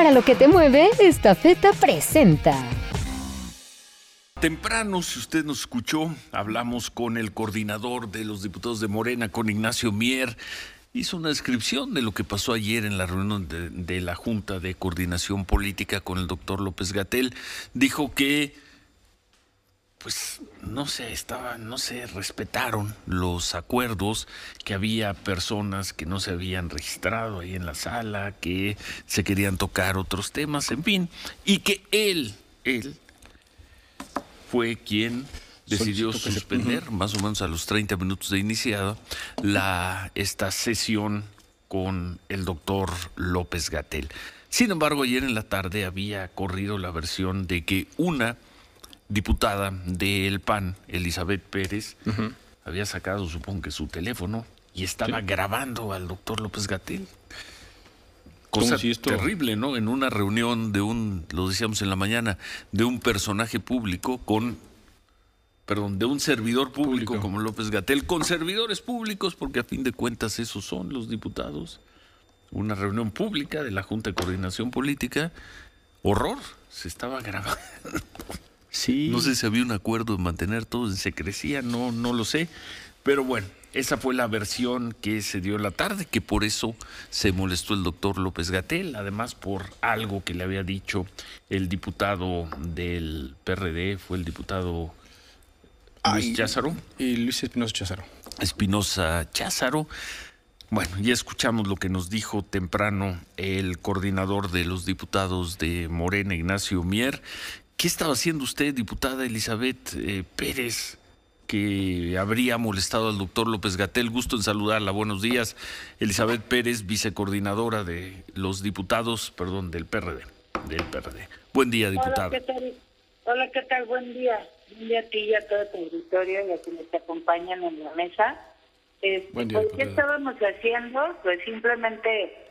Para lo que te mueve, esta feta presenta. Temprano, si usted nos escuchó, hablamos con el coordinador de los diputados de Morena, con Ignacio Mier. Hizo una descripción de lo que pasó ayer en la reunión de, la Junta de Coordinación Política con el doctor López Gatel. Dijo que pues no sé, estaba, no se respetaron los acuerdos, que había personas que no se habían registrado ahí en la sala, que se querían tocar otros temas, en fin, y que él, él, fue quien decidió suspender, más o menos a los 30 minutos de iniciada, la, esta sesión con el doctor López Gatel. Sin embargo, ayer en la tarde había corrido la versión de que una diputada del PAN, Elizabeth Pérez, había sacado, supongo que su teléfono y estaba grabando al doctor López Gatel. Cosa terrible, ¿no? En una reunión de un, lo decíamos en la mañana, de un personaje público con, perdón, de un servidor público, como López Gatel, con servidores públicos, porque a fin de cuentas esos son los diputados. Una reunión pública de la Junta de Coordinación Política. Horror, se estaba grabando. No sé si había un acuerdo de mantener todo en secrecía, no, no lo sé. Pero bueno, esa fue la versión que se dio en la tarde, que por eso se molestó el doctor López Gatel, además por algo que le había dicho el diputado del PRD, fue el diputado Luis Cházaro. Y Luis Espinosa Cházaro. Espinosa Cházaro. Bueno, ya escuchamos lo que nos dijo temprano el coordinador de los diputados de Morena, Ignacio Mier, ¿Qué estaba haciendo usted, diputada Elizabeth eh, Pérez, que habría molestado al doctor López Gatel? Gusto en saludarla. Buenos días. Elizabeth Pérez, vicecoordinadora de los diputados, perdón, del PRD. Del PRD. Buen día, diputada. Hola, ¿qué tal? Hola, ¿qué tal? Buen día. Buen día a ti y a todo tu auditorio y a quienes te acompañan en la mesa. Este, Buen día, ¿Qué estábamos haciendo? Pues simplemente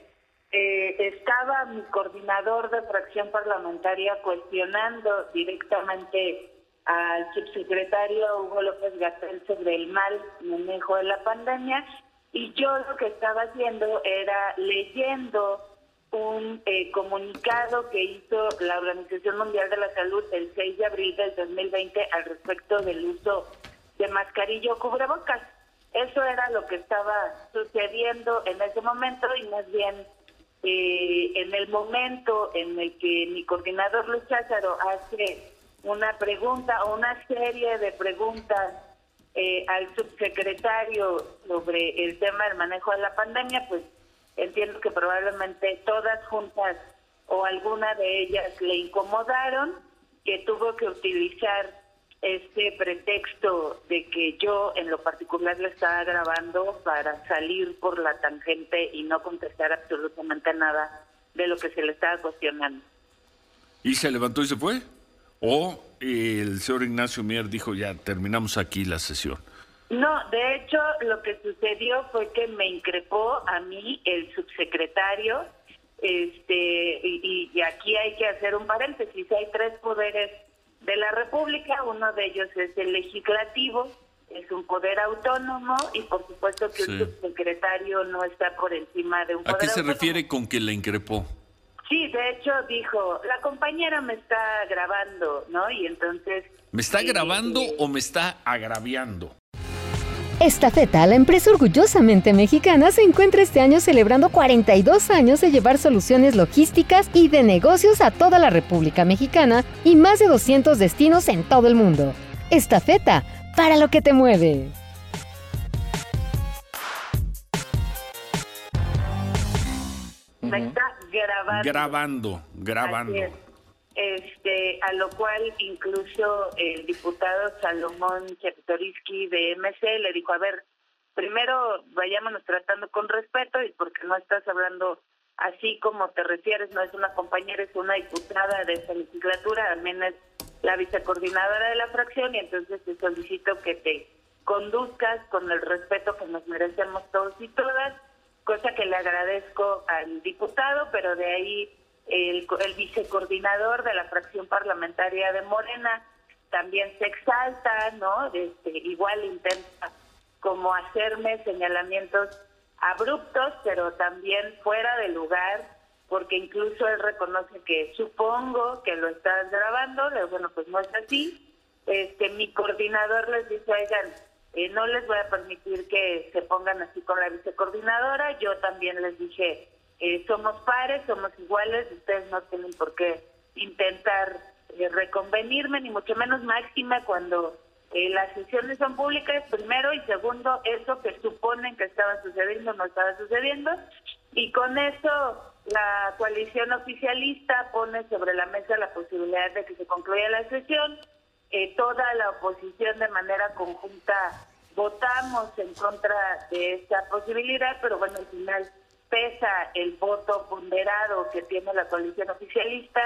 eh, estaba mi coordinador de fracción parlamentaria cuestionando directamente al subsecretario Hugo López Gatel sobre el mal manejo de la pandemia y yo lo que estaba haciendo era leyendo un eh, comunicado que hizo la Organización Mundial de la Salud el 6 de abril del 2020 al respecto del uso de mascarillo cubrebocas. Eso era lo que estaba sucediendo en ese momento y más bien eh, en el momento en el que mi coordinador Luis Cházaro hace una pregunta o una serie de preguntas eh, al subsecretario sobre el tema del manejo de la pandemia, pues entiendo que probablemente todas juntas o alguna de ellas le incomodaron, que tuvo que utilizar este pretexto de que yo en lo particular le estaba grabando para salir por la tangente y no contestar absolutamente nada de lo que se le estaba cuestionando. ¿Y se levantó y se fue? ¿O el señor Ignacio Mier dijo ya terminamos aquí la sesión? No, de hecho lo que sucedió fue que me increpó a mí el subsecretario este y, y aquí hay que hacer un paréntesis, hay tres poderes de la República, uno de ellos es el legislativo, es un poder autónomo y por supuesto que el subsecretario no está por encima de un poder ¿A qué se refiere con que la increpó? Sí, de hecho dijo, la compañera me está grabando, ¿no? Y entonces... ¿Me está grabando o me está agraviando? Esta feta, la empresa orgullosamente mexicana, se encuentra este año celebrando 42 años de llevar soluciones logísticas y de negocios a toda la República Mexicana y más de 200 destinos en todo el mundo. Esta feta, para lo que te mueve. Me está grabando. Grabando, grabando este, a lo cual incluso el diputado Salomón Chertoriski de MC le dijo, a ver, primero vayámonos tratando con respeto y porque no estás hablando así como te refieres, no es una compañera, es una diputada de esta legislatura, también es la vicecoordinadora de la fracción y entonces te solicito que te conduzcas con el respeto que nos merecemos todos y todas, cosa que le agradezco al diputado, pero de ahí el, el vicecoordinador de la fracción parlamentaria de Morena también se exalta, ¿no? Este, igual intenta como hacerme señalamientos abruptos, pero también fuera de lugar porque incluso él reconoce que supongo que lo estás grabando, le bueno, pues no es así. Este, mi coordinador les dice, oigan, eh, no les voy a permitir que se pongan así con la vicecoordinadora. Yo también les dije, eh, somos pares, somos iguales, ustedes no tienen por qué intentar eh, reconvenirme, ni mucho menos máxima cuando las sesiones son públicas, primero, y segundo, eso que suponen que estaba sucediendo no estaba sucediendo. Y con eso la coalición oficialista pone sobre la mesa la posibilidad de que se concluya la sesión eh, toda la oposición de manera conjunta votamos en contra de esta posibilidad, pero bueno, al final pesa el voto ponderado que tiene la coalición oficialista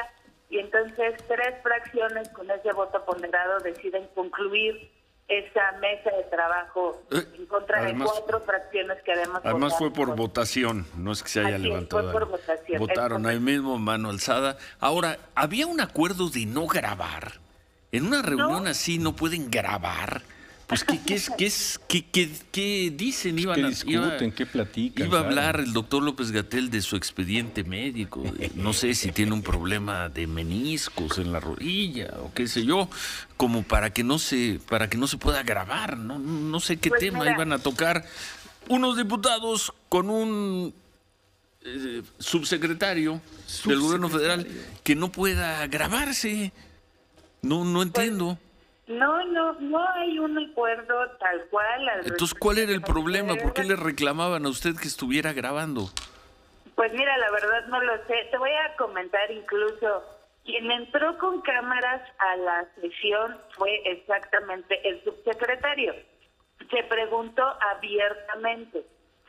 y entonces tres fracciones con ese voto ponderado deciden concluir esa mesa de trabajo eh, en contra de cuatro fracciones que además además fue por votación no es que se haya levantado fue por votación votaron ahí mismo mano alzada. Ahora había un acuerdo de no grabar en una reunión así no pueden grabar. Pues, ¿qué, qué, es, qué, es, qué, qué, qué dicen? Iban ¿Qué discuten? ¿Qué platican? Iba a hablar el doctor López Gatel de su expediente médico. no sé si tiene un problema de meniscos en la rodilla o qué sé yo, como para que no se, para que no se pueda grabar. No, no sé qué pues tema iban a tocar unos diputados con un eh, subsecretario del gobierno federal que no pueda grabarse. No, no pues, entiendo. No, no, no hay un acuerdo tal cual. Entonces, ¿cuál era el problema? ¿Por qué le reclamaban a usted que estuviera grabando? Pues mira, la verdad no lo sé. Te voy a comentar incluso, quien entró con cámaras a la sesión fue exactamente el subsecretario. Se preguntó abiertamente,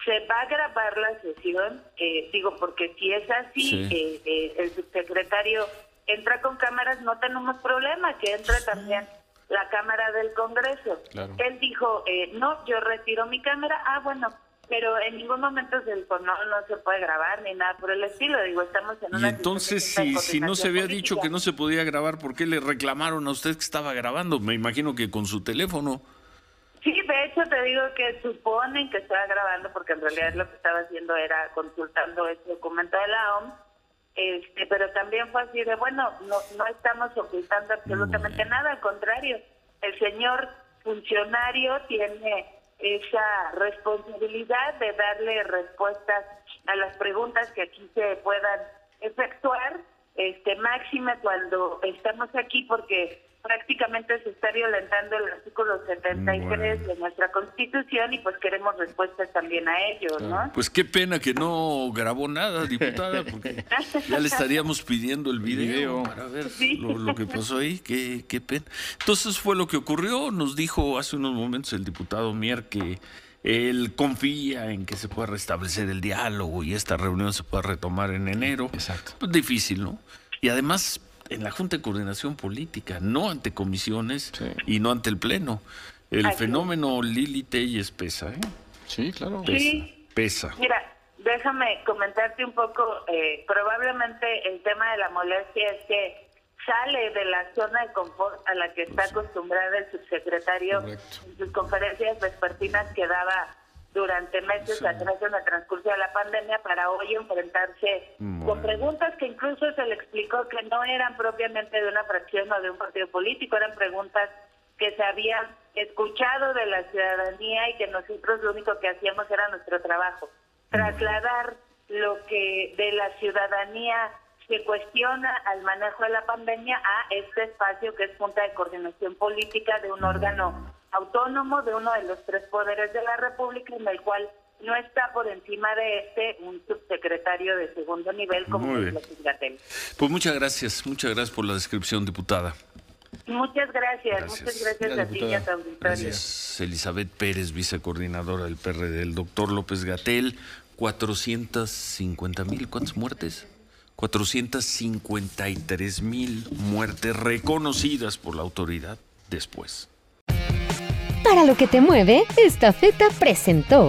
¿se va a grabar la sesión? Eh, digo, porque si es así, eh, eh, el subsecretario entra con cámaras, no tenemos problema, que entre también la Cámara del Congreso. Él dijo, eh, no, yo retiro mi cámara, ah, bueno, pero en ningún momento se dijo, no, no se puede grabar ni nada por el estilo, digo, estamos en una... Y entonces, si, si no se había dicho que no se podía grabar, ¿por qué le reclamaron a usted que estaba grabando? Me imagino que con su teléfono. Sí, de hecho te digo que suponen que estaba grabando porque en realidad lo que estaba haciendo era consultando ese documento de la OMS este, pero también fue así de, bueno, no, no estamos ocultando absolutamente nada, al contrario, el señor funcionario tiene esa responsabilidad de darle respuestas a las preguntas que aquí se puedan efectuar, este máxime cuando estamos aquí porque prácticamente se está violentando el artículo 73 de nuestra Constitución y pues queremos respuestas también a ello, ¿no? Pues qué pena que no grabó nada, diputada, porque ya le estaríamos pidiendo el video, para ver lo, que pasó ahí, qué, qué pena. Entonces fue lo que ocurrió, nos dijo hace unos momentos el diputado Mier que él confía en que se pueda restablecer el diálogo y esta reunión se pueda retomar en enero. Exacto. Pues difícil, ¿no? Y además en la Junta de Coordinación Política, no ante comisiones y no ante el Pleno. El fenómeno Lili Telles pesa, ¿eh? Sí, claro. Pesa, pesa. Mira, déjame comentarte un poco, eh, probablemente el tema de la molestia es que sale de la zona de confort a la que está acostumbrada el subsecretario en sus conferencias vespertinas que daba durante meses atrás en el transcurso de la pandemia para hoy enfrentarse con preguntas que incluso se le explicó que no eran propiamente de una fracción o de un partido político, eran preguntas que se habían escuchado de la ciudadanía y que nosotros lo único que hacíamos era nuestro trabajo, trasladar lo que de la ciudadanía se cuestiona al manejo de la pandemia a este espacio que es Junta de Coordinación Política de un órgano autónomo de uno de los tres poderes de la República, en el cual no está por encima de este un subsecretario de segundo nivel como es Pues muchas gracias, muchas gracias por la descripción, diputada. Muchas gracias, muchas gracias a ti y a tu auditorio. Gracias, Elizabeth Pérez, vicecoordinadora del PRD, el doctor López Gatel, 450 mil, ¿cuántas muertes? 453 mil muertes reconocidas por la autoridad después. Para lo que te mueve, esta feta presentó.